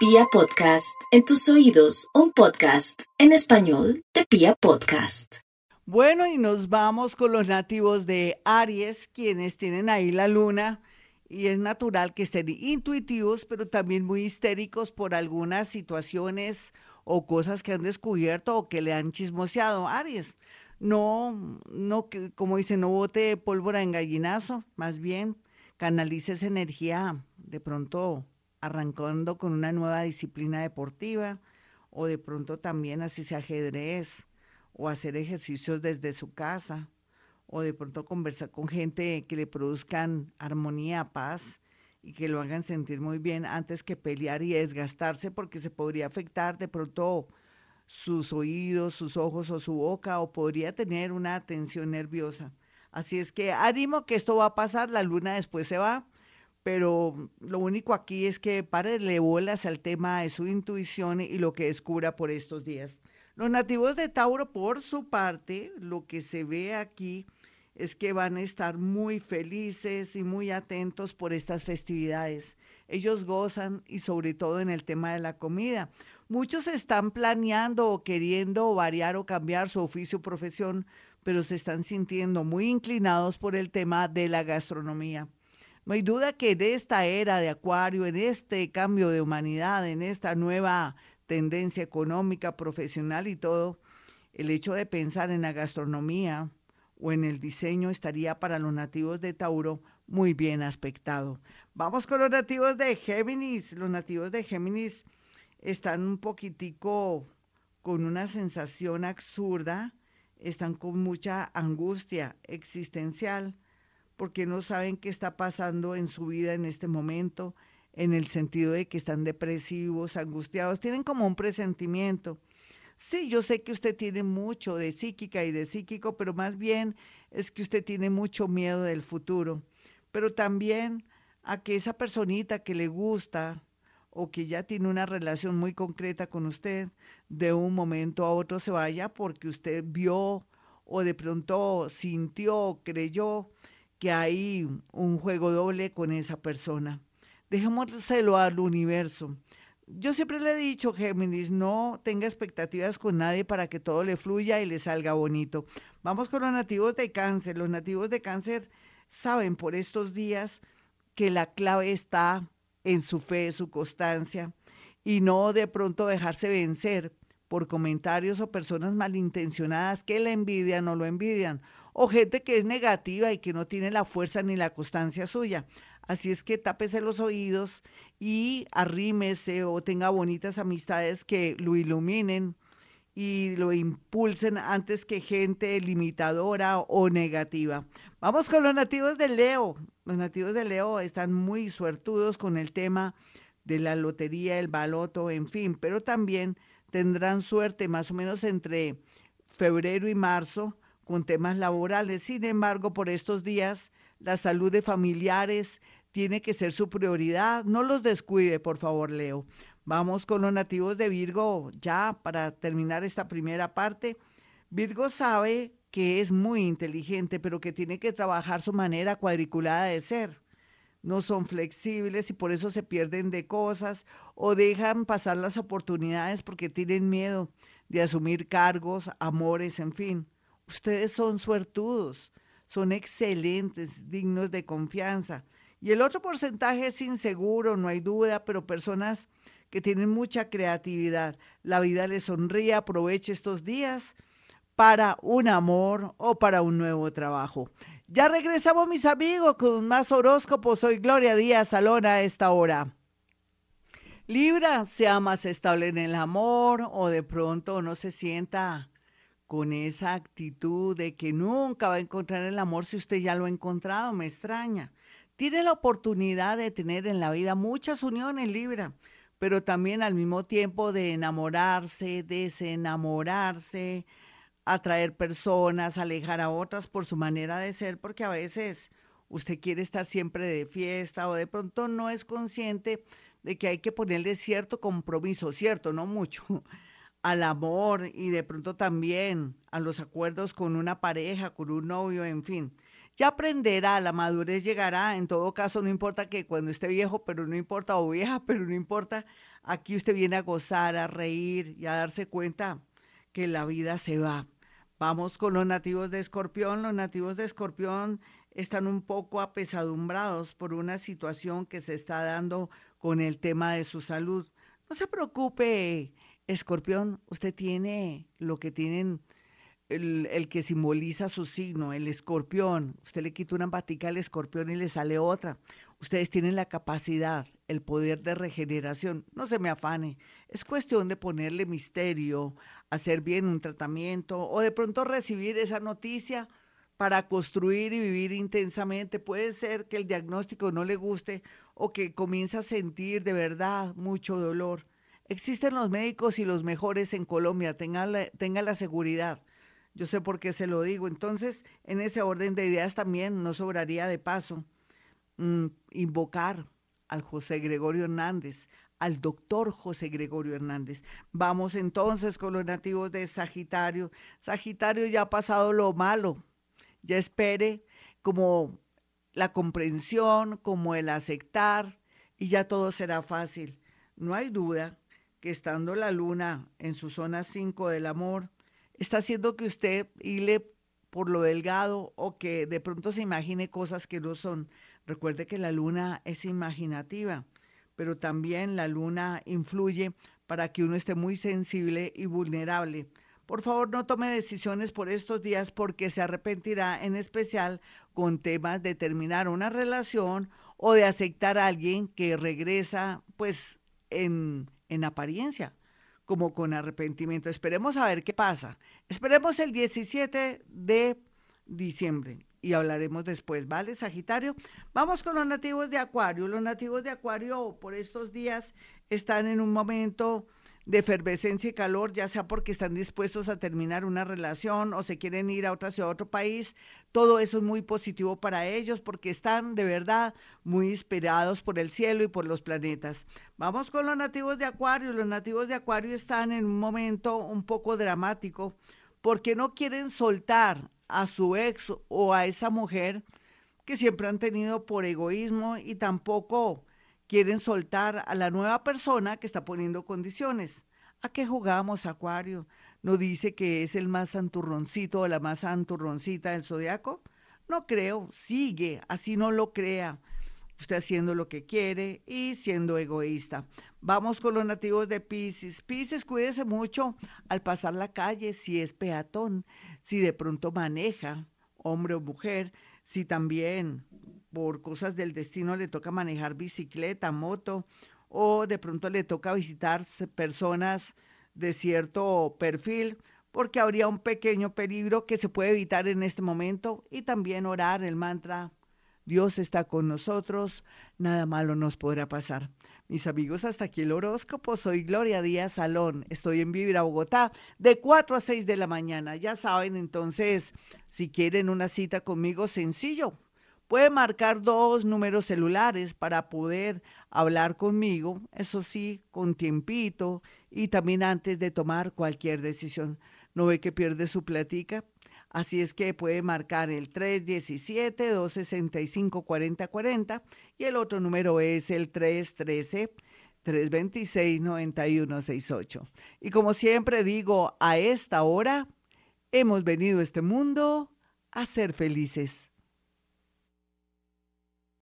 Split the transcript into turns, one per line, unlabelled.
Pia Podcast, en tus oídos, un podcast en español de Pia Podcast.
Bueno, y nos vamos con los nativos de Aries, quienes tienen ahí la luna, y es natural que estén intuitivos, pero también muy histéricos por algunas situaciones o cosas que han descubierto o que le han chismoseado. Aries, no, no, como dice, no bote pólvora en gallinazo, más bien canalice esa energía de pronto arrancando con una nueva disciplina deportiva o de pronto también así sea ajedrez o hacer ejercicios desde su casa o de pronto conversar con gente que le produzcan armonía, paz y que lo hagan sentir muy bien antes que pelear y desgastarse porque se podría afectar de pronto sus oídos, sus ojos o su boca o podría tener una tensión nerviosa. Así es que ánimo que esto va a pasar, la luna después se va, pero lo único aquí es que le bolas al tema de su intuición y lo que descubra por estos días. Los nativos de Tauro, por su parte, lo que se ve aquí es que van a estar muy felices y muy atentos por estas festividades. Ellos gozan y sobre todo en el tema de la comida. Muchos están planeando o queriendo variar o cambiar su oficio o profesión, pero se están sintiendo muy inclinados por el tema de la gastronomía. No hay duda que en esta era de Acuario, en este cambio de humanidad, en esta nueva tendencia económica, profesional y todo, el hecho de pensar en la gastronomía o en el diseño estaría para los nativos de Tauro muy bien aspectado. Vamos con los nativos de Géminis. Los nativos de Géminis están un poquitico con una sensación absurda, están con mucha angustia existencial, porque no saben qué está pasando en su vida en este momento, en el sentido de que están depresivos, angustiados, tienen como un presentimiento. Sí, yo sé que usted tiene mucho de psíquica y de psíquico, pero más bien es que usted tiene mucho miedo del futuro, pero también a que esa personita que le gusta, o que ya tiene una relación muy concreta con usted, de un momento a otro se vaya porque usted vio o de pronto sintió, creyó que hay un juego doble con esa persona. Dejémoselo al universo. Yo siempre le he dicho, Géminis, no tenga expectativas con nadie para que todo le fluya y le salga bonito. Vamos con los nativos de cáncer. Los nativos de cáncer saben por estos días que la clave está en su fe, su constancia, y no de pronto dejarse vencer por comentarios o personas malintencionadas que la envidian o lo envidian, o gente que es negativa y que no tiene la fuerza ni la constancia suya. Así es que tápese los oídos y arrímese o tenga bonitas amistades que lo iluminen y lo impulsen antes que gente limitadora o negativa. Vamos con los nativos de Leo. Los nativos de Leo están muy suertudos con el tema de la lotería, el baloto, en fin, pero también tendrán suerte más o menos entre febrero y marzo con temas laborales. Sin embargo, por estos días, la salud de familiares tiene que ser su prioridad. No los descuide, por favor, Leo. Vamos con los nativos de Virgo ya para terminar esta primera parte. Virgo sabe que es muy inteligente, pero que tiene que trabajar su manera cuadriculada de ser. No son flexibles y por eso se pierden de cosas o dejan pasar las oportunidades porque tienen miedo de asumir cargos, amores, en fin. Ustedes son suertudos, son excelentes, dignos de confianza. Y el otro porcentaje es inseguro, no hay duda, pero personas que tienen mucha creatividad. La vida les sonríe, aproveche estos días para un amor o para un nuevo trabajo. Ya regresamos mis amigos con más horóscopos. Soy Gloria Díaz Salón a esta hora. Libra, sea más estable en el amor o de pronto no se sienta con esa actitud de que nunca va a encontrar el amor si usted ya lo ha encontrado, me extraña. Tiene la oportunidad de tener en la vida muchas uniones, Libra pero también al mismo tiempo de enamorarse, desenamorarse, atraer personas, alejar a otras por su manera de ser, porque a veces usted quiere estar siempre de fiesta o de pronto no es consciente de que hay que ponerle cierto compromiso, cierto, no mucho, al amor y de pronto también a los acuerdos con una pareja, con un novio, en fin. Ya aprenderá, la madurez llegará, en todo caso no importa que cuando esté viejo, pero no importa, o vieja, pero no importa, aquí usted viene a gozar, a reír y a darse cuenta que la vida se va. Vamos con los nativos de Escorpión. Los nativos de Escorpión están un poco apesadumbrados por una situación que se está dando con el tema de su salud. No se preocupe, Escorpión, usted tiene lo que tienen el, que simboliza su signo, el escorpión. Usted le quita una batica al escorpión y le sale otra. Ustedes tienen la capacidad, el poder de regeneración. No se me afane. Es cuestión de ponerle misterio, hacer bien un tratamiento o de pronto recibir esa noticia para construir y vivir intensamente. Puede ser que el diagnóstico no le guste o que comience a sentir de verdad mucho dolor. Existen los médicos y los mejores en Colombia, tenga la, seguridad. Yo sé por qué se lo digo. Entonces, en ese orden de ideas también no sobraría de paso mm, invocar al José Gregorio Hernández, al doctor José Gregorio Hernández. Vamos entonces con los nativos de Sagitario. Sagitario ya ha pasado lo malo. Ya espere como la comprensión, como el aceptar, y ya todo será fácil. No hay duda que estando la luna en su zona 5 del amor, está haciendo que usted hile por lo delgado o que de pronto se imagine cosas que no son. Recuerde que la luna es imaginativa, pero también la luna influye para que uno esté muy sensible y vulnerable. Por favor, no tome decisiones por estos días porque se arrepentirá, en especial con temas de terminar una relación o de aceptar a alguien que regresa, pues, en, en apariencia como con arrepentimiento. Esperemos a ver qué pasa. Esperemos el 17 de diciembre y hablaremos después, ¿vale, Sagitario? Vamos con los nativos de Acuario. Los nativos de Acuario por estos días están en un momento de efervescencia y calor, ya sea porque están dispuestos a terminar una relación o se quieren ir a otra ciudad, a otro país. Todo eso es muy positivo para ellos porque están de verdad muy inspirados por el cielo y por los planetas. Vamos con los nativos de Acuario. Los nativos de Acuario están en un momento un poco dramático porque no quieren soltar a su ex o a esa mujer que siempre han tenido por egoísmo y tampoco quieren soltar a la nueva persona que está poniendo condiciones. ¿A qué jugamos, Acuario? ¿No dice que es el más santurroncito o la más santurroncita del zodiaco? No creo, sigue, así no lo crea. Usted haciendo lo que quiere y siendo egoísta. Vamos con los nativos de Pisces. Pisces, cuídese mucho al pasar la calle, si es peatón, si de pronto maneja, hombre o mujer, si también por cosas del destino le toca manejar bicicleta, moto, o de pronto le toca visitar personas de cierto perfil, porque habría un pequeño peligro que se puede evitar en este momento y también orar el mantra Dios está con nosotros, nada malo nos podrá pasar. Mis amigos, hasta aquí el horóscopo. Soy Gloria Díaz Salón. Estoy en Vivir a Bogotá de 4 a 6 de la mañana. Ya saben, entonces, si quieren una cita conmigo, sencillo. Puede marcar dos números celulares para poder hablar conmigo, eso sí, con tiempito y también antes de tomar cualquier decisión. ¿No ve que pierde su platica? Así es que puede marcar el 317-265-4040 y el otro número es el 313-326-9168. Y como siempre digo, a esta hora hemos venido a este mundo a ser felices.